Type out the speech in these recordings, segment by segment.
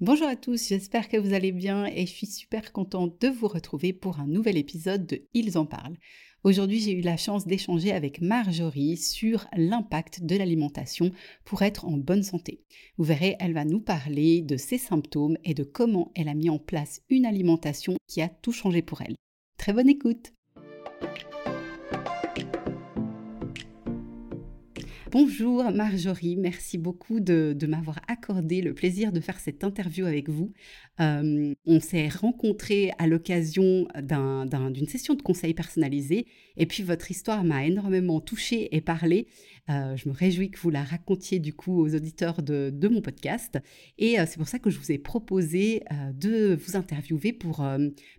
Bonjour à tous, j'espère que vous allez bien et je suis super contente de vous retrouver pour un nouvel épisode de Ils en parlent. Aujourd'hui, j'ai eu la chance d'échanger avec Marjorie sur l'impact de l'alimentation pour être en bonne santé. Vous verrez, elle va nous parler de ses symptômes et de comment elle a mis en place une alimentation qui a tout changé pour elle. Très bonne écoute Bonjour Marjorie, merci beaucoup de, m'avoir accordé le plaisir de faire cette interview avec vous. Euh, on s'est rencontrés à l'occasion d'une session de conseil personnalisé et puis votre histoire m'a énormément touchée et parlé. Euh, je me réjouis que vous la racontiez du coup aux auditeurs de, mon podcast et euh, c'est pour ça que je vous ai proposé de vous interviewer pour,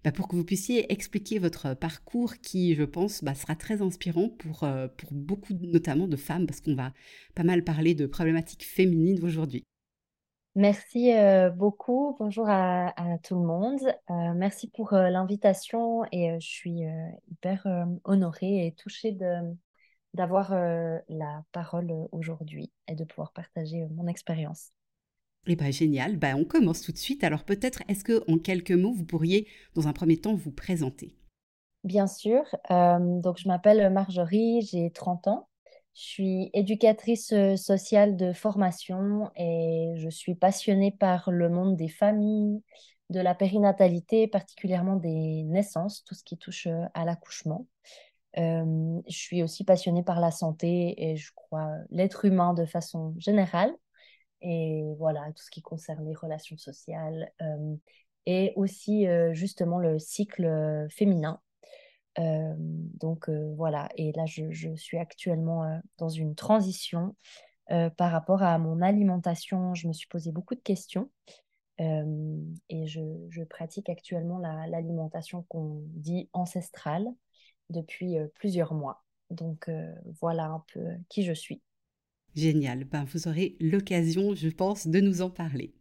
bah, pour que vous puissiez expliquer votre parcours qui, je pense, bah, sera très inspirant pour, pour beaucoup notamment de femmes parce qu'on va pas mal parler de problématiques féminines aujourd'hui. Merci euh, beaucoup. Bonjour à, tout le monde. Euh, merci pour euh, l'invitation et je suis hyper honorée et touchée de, d'avoir la parole aujourd'hui et de pouvoir partager mon expérience. Eh bien, génial. Ben, on commence tout de suite. Alors, peut-être, est-ce que en quelques mots, vous pourriez, dans un premier temps, vous présenter? Bien sûr. donc, je m'appelle Marjorie, j'ai 30 ans. Je suis éducatrice euh, sociale de formation et je suis passionnée par le monde des familles, de la périnatalité, particulièrement des naissances, tout ce qui touche euh, à l'accouchement. Euh, je suis aussi passionnée par la santé et je crois l'être humain de façon générale. Et voilà, tout ce qui concerne les relations sociales et aussi justement le cycle féminin donc voilà, et là je, suis actuellement dans une transition par rapport à mon alimentation. Je me suis posé beaucoup de questions et je, pratique actuellement l'alimentation qu'on dit ancestrale depuis plusieurs mois. Donc voilà un peu qui je suis. Génial, ben, vous aurez l'occasion, je pense, de nous en parler.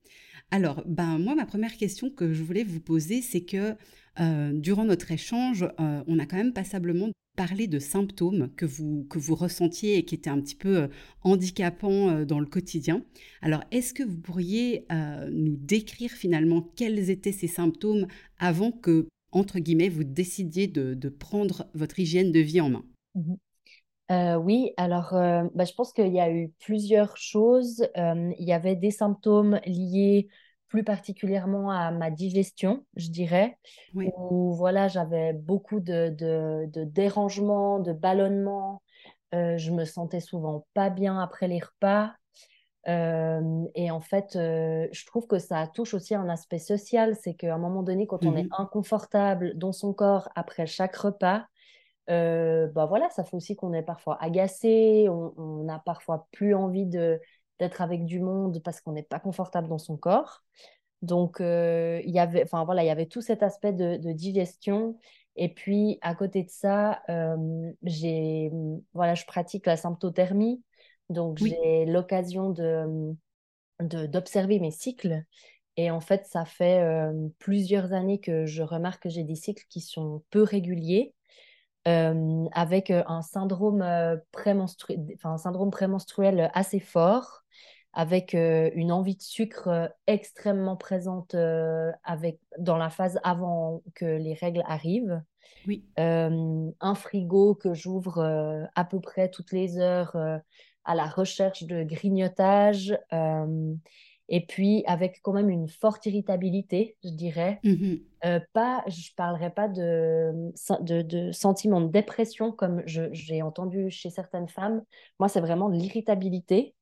Alors, ben, moi, ma première question que je voulais vous poser, c'est que euh, durant notre échange, euh, on a quand même passablement parlé de symptômes que vous, que vous ressentiez et qui étaient un petit peu euh, handicapants dans le quotidien. Alors, est-ce que vous pourriez nous décrire finalement quels étaient ces symptômes avant que, entre guillemets, vous décidiez de, prendre votre hygiène de vie en main? Mmh oui, alors bah, je pense qu'il y a eu plusieurs choses. il y avait des symptômes liés plus particulièrement à ma digestion, je dirais, où voilà, j'avais beaucoup de, de, dérangements, de ballonnements. Euh, je me sentais souvent pas bien après les repas. Euh, et en fait, euh, je trouve que ça touche aussi un aspect social, c'est qu'à un moment donné, quand on est mmh inconfortable dans son corps après chaque repas, bah voilà, ça fait aussi qu'on est parfois agacé, on, on a parfois plus envie de, d'être avec du monde parce qu'on n'est pas confortable dans son corps. Donc, il y avait, enfin voilà, il y avait tout cet aspect de, digestion. Et puis, à côté de ça, j'ai, voilà, je pratique la symptothermie. Donc, j'ai l'occasion de, d'observer mes cycles. Et en fait, ça fait euh, plusieurs années que je remarque que j'ai des cycles qui sont peu réguliers. avec un syndrome, prémenstruel, un syndrome prémenstruel assez fort avec une envie de sucre extrêmement présente avec, dans la phase avant que les règles arrivent. Oui. un frigo que j'ouvre à peu près toutes les heures à la recherche de grignotage. et puis avec quand même une forte irritabilité, je dirais. Mmh pas, je ne parlerai pas de, de, de, sentiment de dépression comme j'ai entendu chez certaines femmes. Moi, c'est vraiment de l'irritabilité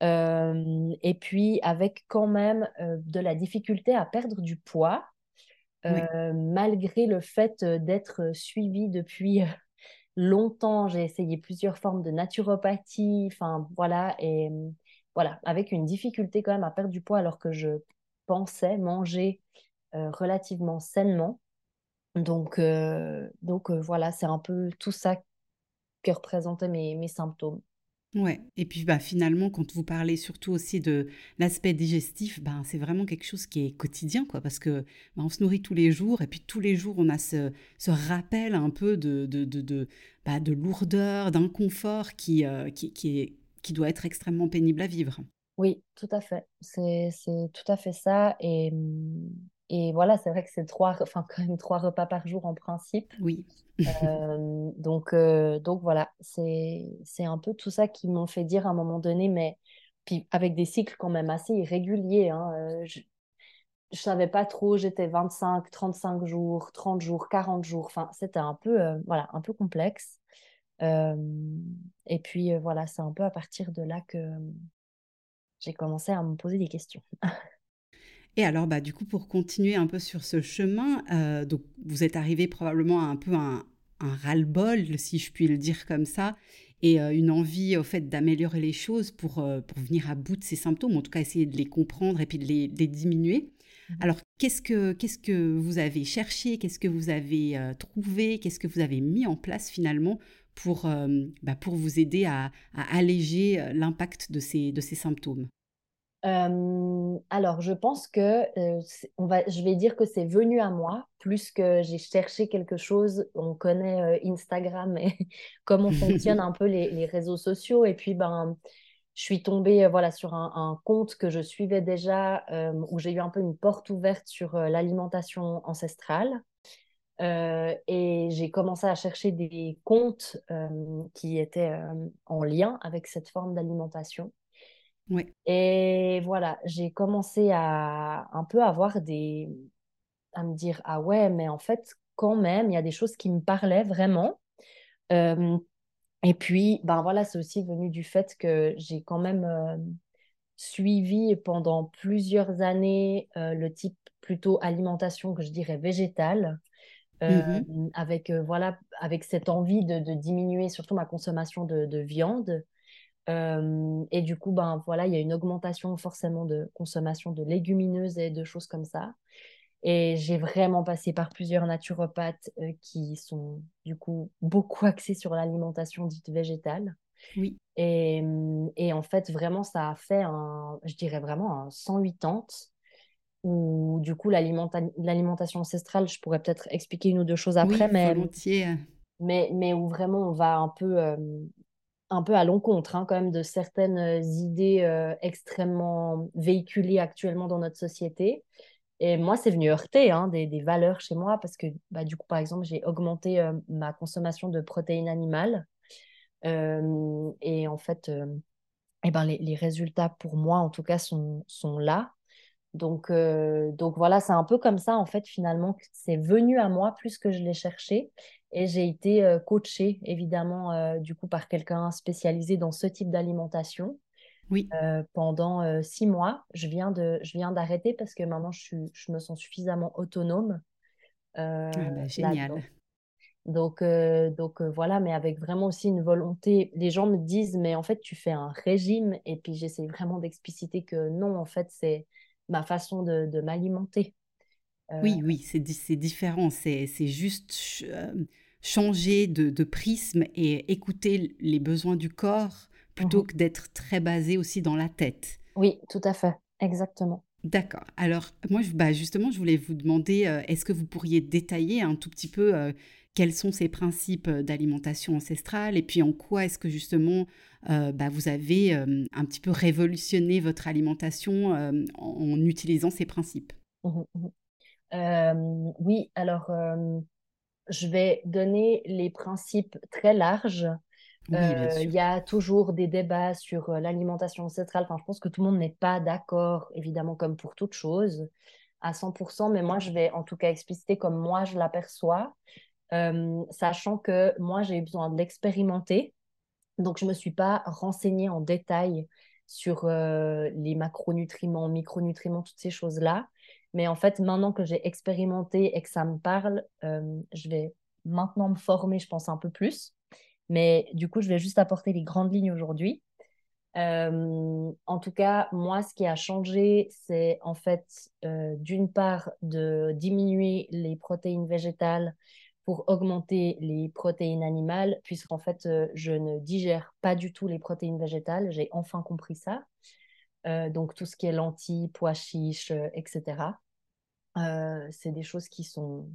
et puis avec quand même de la difficulté à perdre du poids, malgré le fait d'être suivie depuis longtemps. J'ai essayé plusieurs formes de naturopathie, enfin voilà, et voilà, avec une difficulté quand même à perdre du poids alors que je pensais manger relativement sainement. Donc, donc voilà, c'est un peu tout ça que représentaient mes, mes symptômes. Ouais, et puis bah, finalement, quand vous parlez surtout aussi de l'aspect digestif, ben, c'est vraiment quelque chose qui est quotidien, quoi, parce que bah, on se nourrit tous les jours, et puis tous les jours, on a ce, ce rappel un peu de, de, de, de, bah, de lourdeur, d'inconfort qui, qui, qui, est, qui doit être extrêmement pénible à vivre. Oui, tout à fait. C'est tout à fait ça. Et, et voilà, c'est vrai que c'est trois, enfin, quand même trois repas par jour en principe. Oui. Euh, donc, euh, donc voilà, c'est un peu tout ça qui m'ont fait dire à un moment donné, mais puis avec des cycles quand même assez irréguliers. Hein, euh, je ne savais pas trop, j'étais 25, 35 jours, 30 jours, 40 jours. Enfin, c'était un peu, voilà, un peu complexe. et puis voilà, c'est un peu à partir de là que j'ai commencé à me poser des questions. Et alors, bah, du coup, pour continuer un peu sur ce chemin, euh, donc vous êtes arrivé probablement à un peu un, un ras-le-bol, si je puis le dire comme ça, et euh, une envie au fait d'améliorer les choses pour, euh, pour venir à bout de ces symptômes, en tout cas essayer de les comprendre et puis de les, diminuer. Mmh alors, qu'est-ce que, qu'est-ce que vous avez cherché Qu'est-ce que vous avez trouvé Qu'est-ce que vous avez mis en place finalement pour, bah, pour vous aider à, à alléger l'impact de ces, de ces symptômes? Alors, je pense que on va, je vais dire que c'est venu à moi plus que j'ai cherché quelque chose. On connaît Instagram et comment fonctionnent un peu les, réseaux sociaux. Et puis, ben, je suis tombée voilà, sur un, compte que je suivais déjà où j'ai eu un peu une porte ouverte sur l'alimentation ancestrale. et j'ai commencé à chercher des comptes qui étaient en lien avec cette forme d'alimentation. Et voilà, j'ai commencé à un peu avoir des. à me dire, ah ouais, mais en fait, quand même, il y a des choses qui me parlaient vraiment. et puis, ben voilà, c'est aussi venu du fait que j'ai quand même suivi pendant plusieurs années le type plutôt alimentation que je dirais végétale. Mmh avec voilà avec cette envie de, de, diminuer surtout ma consommation de, de viande et du coup, ben, voilà, il y a une augmentation forcément de consommation de légumineuses et de choses comme ça. Et j'ai vraiment passé par plusieurs naturopathes qui sont du coup beaucoup axés sur l'alimentation dite végétale. Oui. Et, et, en fait, vraiment, ça a fait un, je dirais vraiment un 180 où du coup, l'alimentation ancestrale, je pourrais peut-être expliquer une ou deux choses après, mais, mais, mais où vraiment on va un peu un peu à l'encontre hein, quand même de certaines euh, idées euh, extrêmement véhiculées actuellement dans notre société. Et moi, c'est venu heurter hein, des, valeurs chez moi parce que bah, du coup, par exemple, j'ai augmenté euh, ma consommation de protéines animales. et en fait, eh ben, les, les, résultats pour moi, en tout cas, sont, sont là. Donc, donc voilà, c'est un peu comme ça, en fait, finalement, c'est venu à moi plus que je l'ai cherché. Et j'ai été euh, coachée, évidemment, euh, du coup, par quelqu'un spécialisé dans ce type d'alimentation. Oui. Euh, pendant six mois, je viens de, je viens d'arrêter parce que maintenant je, suis, je me sens suffisamment autonome. ah bah, génial. Donc, donc voilà, mais avec vraiment aussi une volonté. Les gens me disent, mais en fait, tu fais un régime. Et puis j'essaie vraiment d'expliciter que non, en fait, c'est ma façon de, de m'alimenter. Oui, oui, c'est différent. C'est juste changer de, prisme et écouter les besoins du corps plutôt mmh que d'être très basé aussi dans la tête. Oui, tout à fait, exactement. D'accord. Alors, moi, bah, justement, je voulais vous demander, euh, est-ce que vous pourriez détailler un tout petit peu euh, quels sont ces principes euh, d'alimentation ancestrale et puis en quoi est-ce que justement bah, vous avez un petit peu révolutionné votre alimentation en, utilisant ces principes? Mmh mmh Oui, alors je vais donner les principes très larges. Euh, il y a toujours des débats sur euh, l'alimentation ancestrale. Enfin, je pense que tout le monde n'est pas d'accord, évidemment, comme pour toute chose, à 100%, mais moi, je vais en tout cas expliciter comme moi je l'aperçois, euh, sachant que moi, j'ai besoin de l'expérimenter. Donc, je ne me suis pas renseignée en détail sur les macronutriments, micronutriments, toutes ces choses-là. Mais en fait, maintenant que j'ai expérimenté et que ça me parle, euh, je vais maintenant me former, je pense, un peu plus. Mais du coup, je vais juste apporter les grandes lignes aujourd'hui. en tout cas, moi, ce qui a changé, c'est en fait, d'une part, de diminuer les protéines végétales pour augmenter les protéines animales, puisqu'en fait, je ne digère pas du tout les protéines végétales. J'ai enfin compris ça. donc, tout ce qui est lentilles, pois chiches, etc. c'est des choses qui sont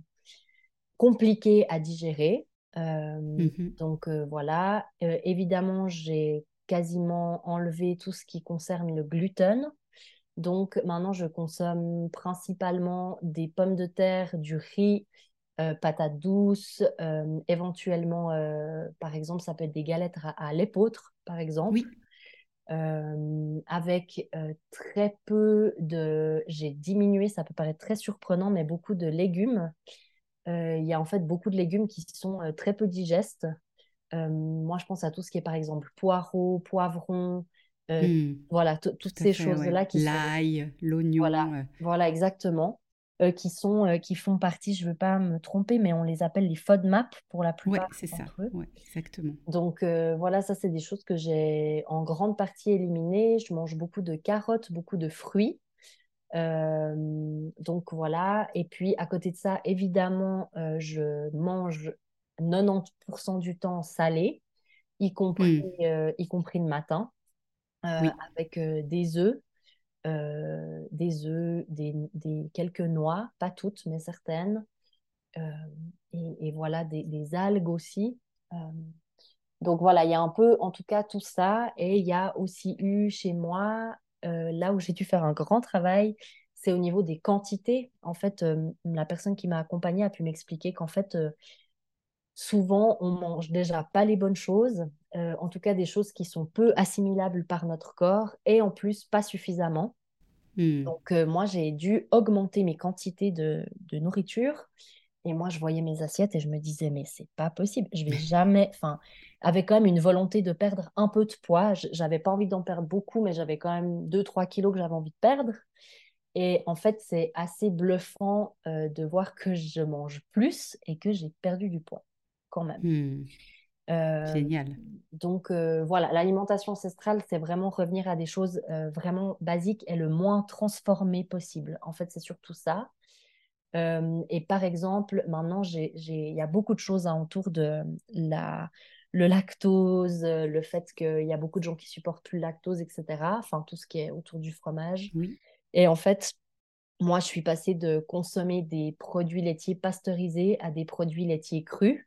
compliquées à digérer. Mmh donc, voilà. évidemment, j'ai quasiment enlevé tout ce qui concerne le gluten. Donc maintenant, je consomme principalement des pommes de terre, du riz, euh, patates douces, euh, éventuellement, euh, par exemple, ça peut être des galettes à, l'épeautre, par exemple. Oui. avec très peu de... J'ai diminué, ça peut paraître très surprenant, mais beaucoup de légumes. Il y a en fait beaucoup de légumes qui sont très peu digestes. moi, je pense à tout ce qui est, par exemple, poireaux, poivrons, mmh. voilà, toutes ces choses-là qui L'ail, l'oignon. Voilà, voilà, exactement. Euh, qui, sont, euh, qui font partie, je ne veux pas me tromper, mais on les appelle les FODMAP pour la plupart. Oui, c'est ça. Ouais, exactement. Donc euh, voilà, ça, c'est des choses que j'ai en grande partie éliminées. Je mange beaucoup de carottes, beaucoup de fruits. donc voilà. Et puis à côté de ça, évidemment, je mange 90% du temps salé, y compris, mmh. y compris le matin, avec des œufs. Euh, des œufs, des, quelques noix, pas toutes, mais certaines. Euh, et, voilà, des, algues aussi. Euh, donc voilà, il y a un peu, en tout cas, tout ça. Et il y a aussi eu chez moi, là où j'ai dû faire un grand travail, c'est au niveau des quantités. En fait, la personne qui m'a accompagnée a pu m'expliquer qu'en fait, souvent, on mange déjà pas les bonnes choses, euh, en tout cas des choses qui sont peu assimilables par notre corps et en plus pas suffisamment. Hmm. Donc, euh, moi, j'ai dû augmenter mes quantités de, nourriture. Et moi, je voyais mes assiettes et je me disais, mais c'est pas possible. Je vais jamais. Enfin, avec quand même une volonté de perdre un peu de poids. J'avais pas envie d'en perdre beaucoup, mais j'avais quand même 2-3 kilos que j'avais envie de perdre. Et en fait, c'est assez bluffant euh, de voir que je mange plus et que j'ai perdu du poids quand même. Hmm. Euh, Génial. Donc euh, voilà, l'alimentation ancestrale, c'est vraiment revenir à des choses euh, vraiment basiques et le moins transformées possible. En fait, c'est surtout ça. et par exemple, maintenant, il y a beaucoup de choses autour de la, le lactose, le fait qu'il y a beaucoup de gens qui supportent plus le lactose, etc. Enfin, tout ce qui est autour du fromage. Oui. Et en fait, moi, je suis passée de consommer des produits laitiers pasteurisés à des produits laitiers crus.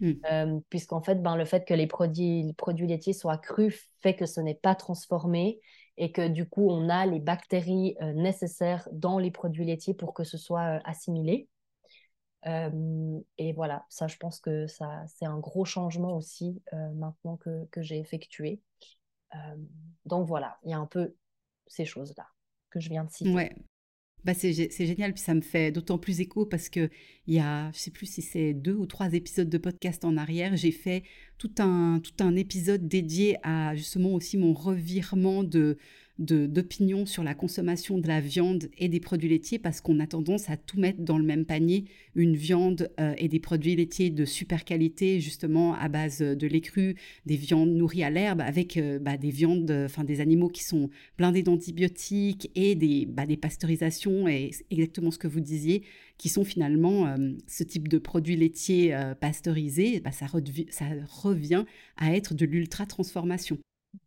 Hmm. Euh, puisqu'en fait, ben, le fait que les produits, les produits laitiers soient crus fait que ce n'est pas transformé et que du coup, on a les bactéries euh, nécessaires dans les produits laitiers pour que ce soit euh, assimilé. et voilà, ça, je pense que ça, c'est un gros changement aussi maintenant que, que j'ai effectué. donc voilà, il y a un peu ces choses-là que je viens de citer. Ouais. Bah c'est, génial, puis ça me fait d'autant plus écho parce que il y a, je sais plus si c'est deux ou trois épisodes de podcast en arrière, j'ai fait tout un, tout un épisode dédié à justement aussi mon revirement de, d'opinion sur la consommation de la viande et des produits laitiers parce qu'on a tendance à tout mettre dans le même panier, une viande euh, et des produits laitiers de super qualité, justement à base de lait cru, des viandes nourries à l'herbe, avec euh, bah, des viandes, enfin des animaux qui sont blindés d'antibiotiques et des, bah, des pasteurisations, et exactement ce que vous disiez, qui sont finalement euh, ce type de produits laitiers pasteurisés, bah, ça, revient à être de l'ultra-transformation.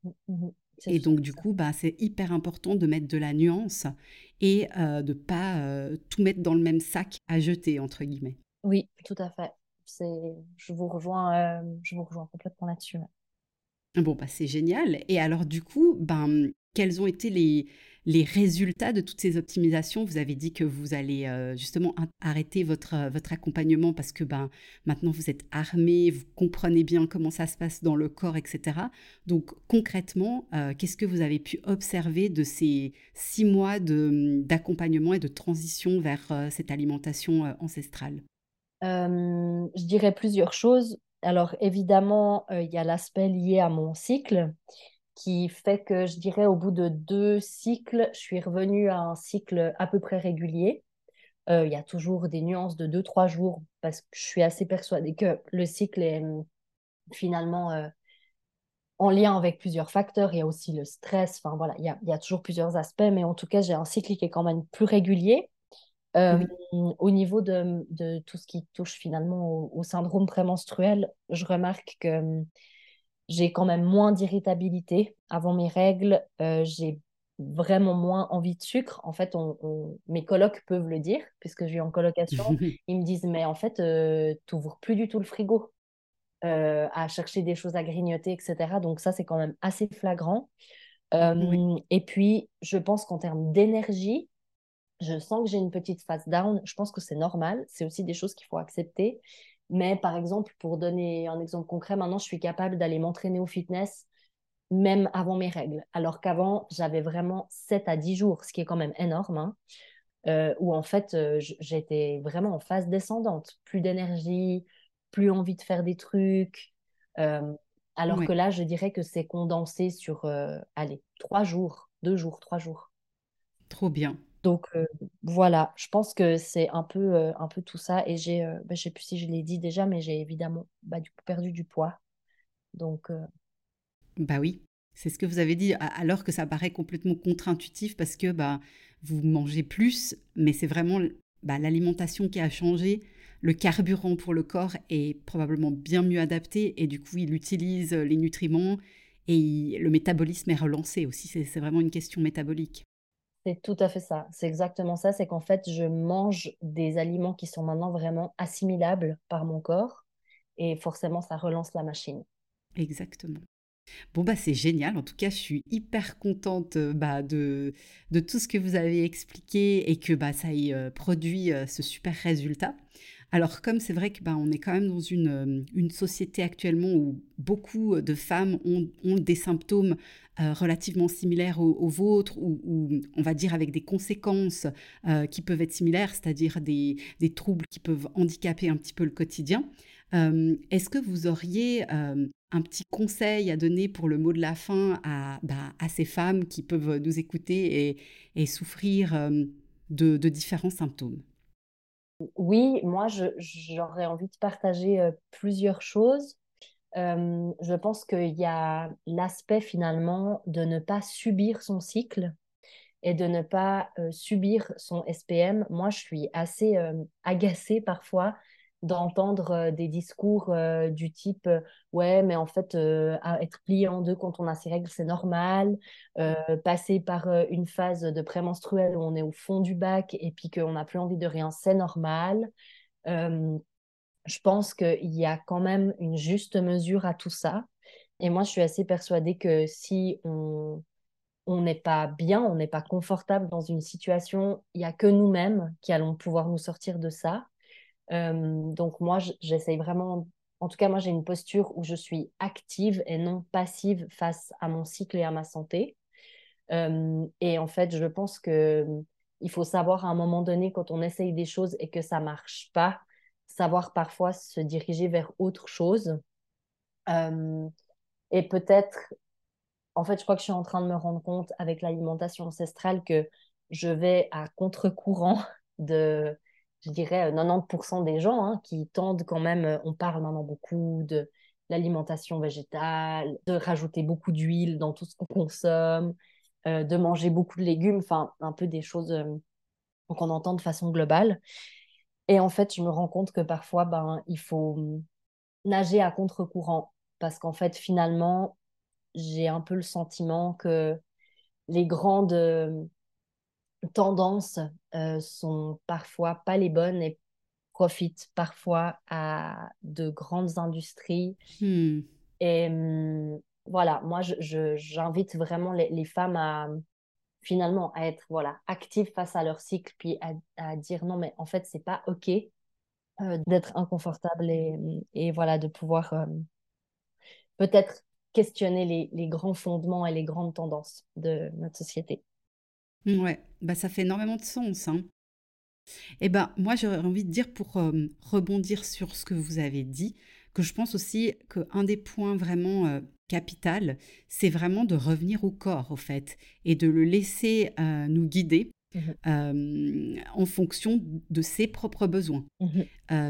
Mmh, mmh, mmh. Et donc, du coup, bah, c'est hyper important de mettre de la nuance et euh, de pas euh, tout mettre dans le même sac à jeter, entre guillemets. Oui, tout à fait. Je vous, rejoins, euh, je vous rejoins complètement là-dessus. Bon, bah, c'est génial. Et alors, du coup, ben, quels ont été les, les résultats de toutes ces optimisations. Vous avez dit que vous allez euh, justement arrêter votre, euh, votre accompagnement parce que ben, maintenant vous êtes armé, vous comprenez bien comment ça se passe dans le corps, etc. Donc concrètement, euh, qu'est-ce que vous avez pu observer de ces six mois d'accompagnement et de transition vers cette alimentation ancestrale? Je dirais plusieurs choses. Alors évidemment, il y a l'aspect lié à mon cycle qui fait que je dirais au bout de deux cycles, je suis revenue à un cycle à peu près régulier. Euh, il y a toujours des nuances de deux, trois jours parce que je suis assez persuadée que le cycle est hum, finalement, euh, en lien avec plusieurs facteurs. Il y a aussi le stress. Enfin, voilà, il y a, y a toujours plusieurs aspects, mais en tout cas, j'ai un cycle qui est quand même plus régulier. Euh, au niveau de, de, tout ce qui touche finalement au, syndrome prémenstruel, je remarque que hum, j'ai quand même moins d'irritabilité avant mes règles. Euh, j'ai vraiment moins envie de sucre. En fait, on, mes colocs peuvent le dire, puisque je vis en colocation. Ils me disent, mais en fait, euh, tu n'ouvres plus du tout le frigo euh, à chercher des choses à grignoter, etc. Donc ça, c'est quand même assez flagrant. Et puis, je pense qu'en termes d'énergie, je sens que j'ai une petite phase down. Je pense que c'est normal. C'est aussi des choses qu'il faut accepter. Mais par exemple, pour donner un exemple concret, maintenant, je suis capable d'aller m'entraîner au fitness même avant mes règles. Alors qu'avant, j'avais vraiment 7 à 10 jours, ce qui est quand même énorme, hein, euh, où en fait, euh, j'étais vraiment en phase descendante. Plus d'énergie, plus envie de faire des trucs. Euh, alors que là, je dirais que c'est condensé sur, allez, 3 jours, 2 jours, 3 jours. Trop bien. Donc voilà, je pense que c'est un peu, un peu tout ça. Et j'ai, bah, je sais plus si je l'ai dit déjà, mais j'ai évidemment bah, du coup, perdu du poids. Donc. Bah oui, c'est ce que vous avez dit, alors que ça paraît complètement contre-intuitif parce que bah, vous mangez plus, mais c'est vraiment bah, l'alimentation qui a changé. Le carburant pour le corps est probablement bien mieux adapté et du coup, il utilise les nutriments et le métabolisme est relancé aussi. C'est vraiment une question métabolique. C'est tout à fait ça. C'est exactement ça. C'est qu'en fait, je mange des aliments qui sont maintenant vraiment assimilables par mon corps et forcément, ça relance la machine. Exactement. Bon, bah, c'est génial. En tout cas, je suis hyper contente euh, bah, de, de tout ce que vous avez expliqué et que bah, ça ait euh, produit euh, ce super résultat. Alors, comme c'est vrai que bah, on est quand même dans une, une société actuellement où beaucoup de femmes ont, des symptômes relativement similaires aux, vôtres, ou, on va dire avec des conséquences qui peuvent être similaires, c'est-à-dire des, des, troubles qui peuvent handicaper un petit peu le quotidien. Est-ce que vous auriez un petit conseil à donner pour le mot de la fin à, bah, à ces femmes qui peuvent nous écouter et, souffrir de, différents symptômes? Oui, moi, j'aurais envie de partager plusieurs choses. je pense qu'il y a l'aspect finalement de ne pas subir son cycle et de ne pas subir son SPM. Moi, je suis assez agacée parfois d'entendre euh, des discours euh, du type euh, ouais mais en fait être plié en deux quand on a ses règles c'est normal. Passer par une phase de prémenstruelle où on est au fond du bac et puis qu'on n'a plus envie de rien c'est normal je pense qu'il y a quand même une juste mesure à tout ça. Et moi je suis assez persuadée que si on on n'est pas bien, on n'est pas confortable dans une situation, il n'y a que nous-mêmes qui allons pouvoir nous sortir de ça. Euh, donc moi, j'essaye vraiment, en tout cas moi j'ai une posture où je suis active et non passive face à mon cycle et à ma santé. Euh, et en fait, je pense que il faut savoir à un moment donné quand on essaye des choses et que ça marche pas, savoir parfois se diriger vers autre chose. Euh, et peut-être, en fait, je crois que je suis en train de me rendre compte avec l'alimentation ancestrale que je vais à contre-courant de, je dirais, 90% euh, des gens hein, qui tendent quand même, euh, on parle maintenant beaucoup de l'alimentation végétale, de rajouter beaucoup d'huile dans tout ce qu'on consomme, euh, de manger beaucoup de légumes, enfin un peu des choses qu'on entend de façon globale. Et en fait, je me rends compte que parfois, ben, il faut hum, nager à contre-courant parce qu'en fait, finalement, j'ai un peu le sentiment que les grandes tendances euh, sont parfois pas les bonnes et profitent parfois à de grandes industries. Hmm. Et hum, voilà, moi, j'invite vraiment les, femmes à finalement à être voilà actives face à leur cycle, puis à, dire non, mais en fait, c'est pas OK euh, d'être inconfortable et, et, voilà, de pouvoir euh, peut-être questionner les, les grands fondements et les grandes tendances de notre société. Ouais, bah ça fait énormément de sens. Hein. Eh ben, moi, j'aurais envie de dire pour rebondir sur ce que vous avez dit, que je pense aussi qu'un des points vraiment capital, c'est vraiment de revenir au corps, au fait, et de le laisser nous guider. mmh en fonction de ses propres besoins. Mmh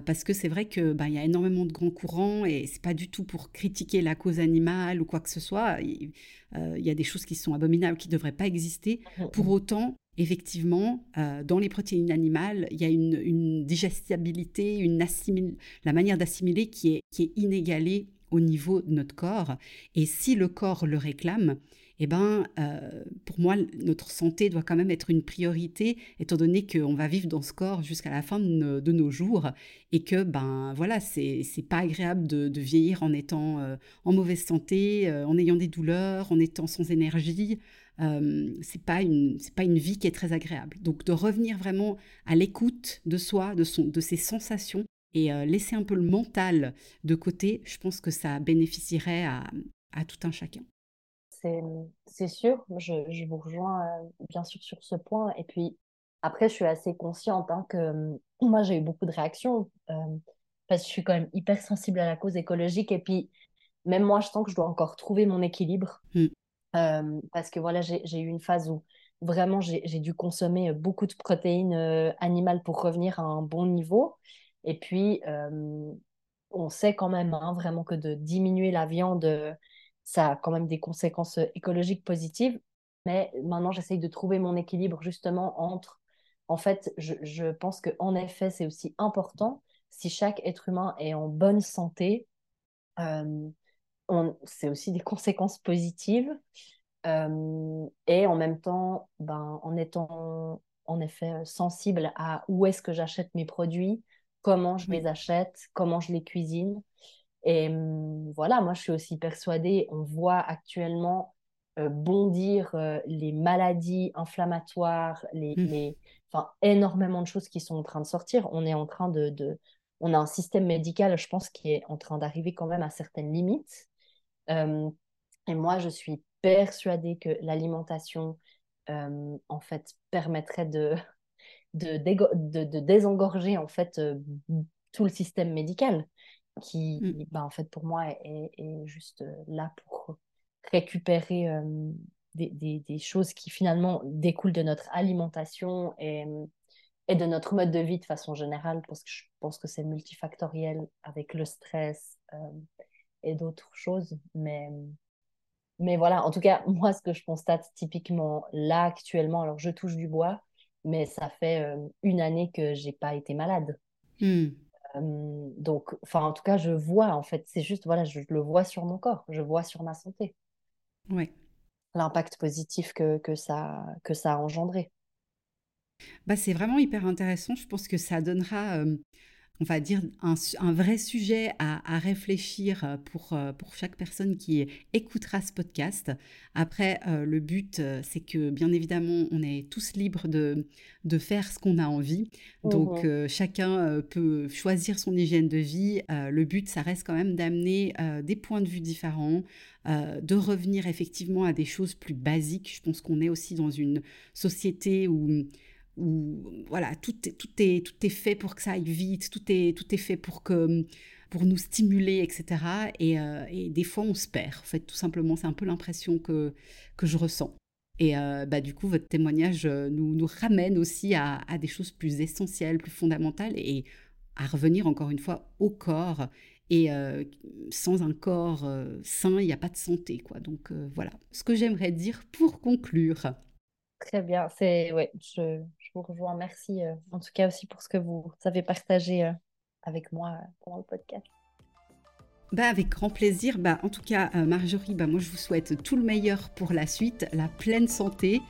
parce que c'est vrai que ben, y a énormément de grands courants et c'est pas du tout pour critiquer la cause animale ou quoi que ce soit. Il, y a des choses qui sont abominables, qui ne devraient pas exister. Pour autant, effectivement, dans les protéines animales, il y a une, digestibilité, une la manière d'assimiler qui est, qui est inégalée au niveau de notre corps. Et si le corps le réclame, eh ben, euh, pour moi, notre santé doit quand même être une priorité, étant donné qu'on va vivre dans ce corps jusqu'à la fin de, nos jours et que, ben, voilà, c'est pas agréable de, vieillir en étant euh, en mauvaise santé, euh, en ayant des douleurs, en étant sans énergie. C'est pas une c'est pas une vie qui est très agréable. Donc de revenir vraiment à l'écoute de soi, de son de ses sensations et laisser un peu le mental de côté, je pense que ça bénéficierait à tout un chacun c'est sûr, je, vous rejoins euh, bien sûr sur ce point. Et puis après, je suis assez consciente hein, que euh, moi, j'ai eu beaucoup de réactions euh, parce que je suis quand même hyper sensible à la cause écologique. Et puis, même moi, je sens que je dois encore trouver mon équilibre. Mm. Parce que voilà, j'ai eu une phase où vraiment j'ai dû consommer beaucoup de protéines animales pour revenir à un bon niveau. Et puis, on sait quand même hein, vraiment que de diminuer la viande ça a quand même des conséquences écologiques positives. Mais maintenant, j'essaye de trouver mon équilibre justement entre. En fait, je, je pense qu'en effet, c'est aussi important si chaque être humain est en bonne santé. C'est aussi des conséquences positives. Euh, et en même temps, ben, en étant en effet sensible à où est-ce que j'achète mes produits, comment je les achète, comment je les cuisine. Et hum, voilà, moi je suis aussi persuadée, on voit actuellement euh, bondir euh, les maladies inflammatoires, les, mmh. les, enfin, énormément de choses qui sont en train de sortir. On est en train de, de on a un système médical, je pense, qui est en train d'arriver quand même à certaines limites. Hum, et moi, je suis persuadée que l'alimentation, hum, en fait, permettrait de, de, de, de désengorger, en fait, euh, tout le système médical qui, mmh. bah, en fait, pour moi, est, juste euh, là pour récupérer des, des, des, choses qui finalement découlent de notre alimentation et, et, de notre mode de vie de façon générale, parce que je pense que c'est multifactoriel avec le stress et d'autres choses. Mais, mais voilà, en tout cas, moi, ce que je constate typiquement là actuellement, alors je touche du bois, mais ça fait une année que j'ai pas été malade. Mmh donc, enfin, en tout cas, je vois, en fait, c'est juste, voilà, je le vois sur mon corps, je vois sur ma santé. Oui. L'impact positif que, que, ça, que ça a engendré. Bah, c'est vraiment hyper intéressant. Je pense que ça donnera on va dire, un, vrai sujet à, réfléchir euh, pour, euh, pour chaque personne qui écoutera ce podcast. Après, euh, le but, c'est que, bien évidemment, on est tous libres de, de faire ce qu'on a envie. Donc, mmh chacun peut choisir son hygiène de vie. le but, ça reste quand même d'amener des points de vue différents, de revenir effectivement à des choses plus basiques. Je pense qu'on est aussi dans une société où où voilà, tout tout, est, tout est fait pour que ça aille vite, tout est, tout est fait pour, que, pour nous stimuler, etc. Et, euh, et des fois, on se perd, en fait, tout simplement. C'est un peu l'impression que, que je ressens. Et euh, bah, du coup, votre témoignage euh, nous, nous ramène aussi à, à, des choses plus essentielles, plus fondamentales, et à revenir encore une fois au corps. Et sans un corps sain, il n'y a pas de santé. quoi. Donc voilà, ce que j'aimerais dire pour conclure. Très bien, c'est ouais, je, vous rejoins. Merci euh, en tout cas aussi pour ce que vous avez partagé euh, avec moi euh, pendant le podcast. Bah avec grand plaisir. Bah, en tout cas, euh, Marjorie, bah, moi je vous souhaite tout le meilleur pour la suite, la pleine santé.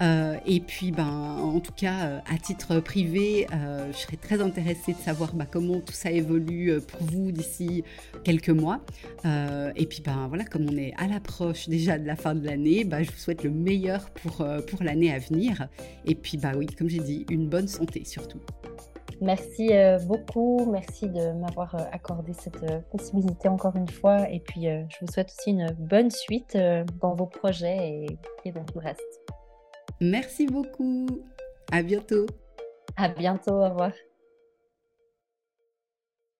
Euh, et puis, en tout cas, euh, à titre privé, je serais très intéressée de savoir comment tout ça évolue pour vous d'ici quelques mois. et puis, ben, voilà, comme on est à l'approche déjà de la fin de l'année, je vous souhaite le meilleur pour, pour l'année à venir. Et puis, bah oui, comme j'ai dit, une bonne santé surtout. Merci euh, beaucoup. Merci de m'avoir euh, accordé cette euh, possibilité encore une fois. Et puis, je vous souhaite aussi une bonne suite dans vos projets et, et dans tout le reste. Merci beaucoup. À bientôt. À bientôt. Au revoir.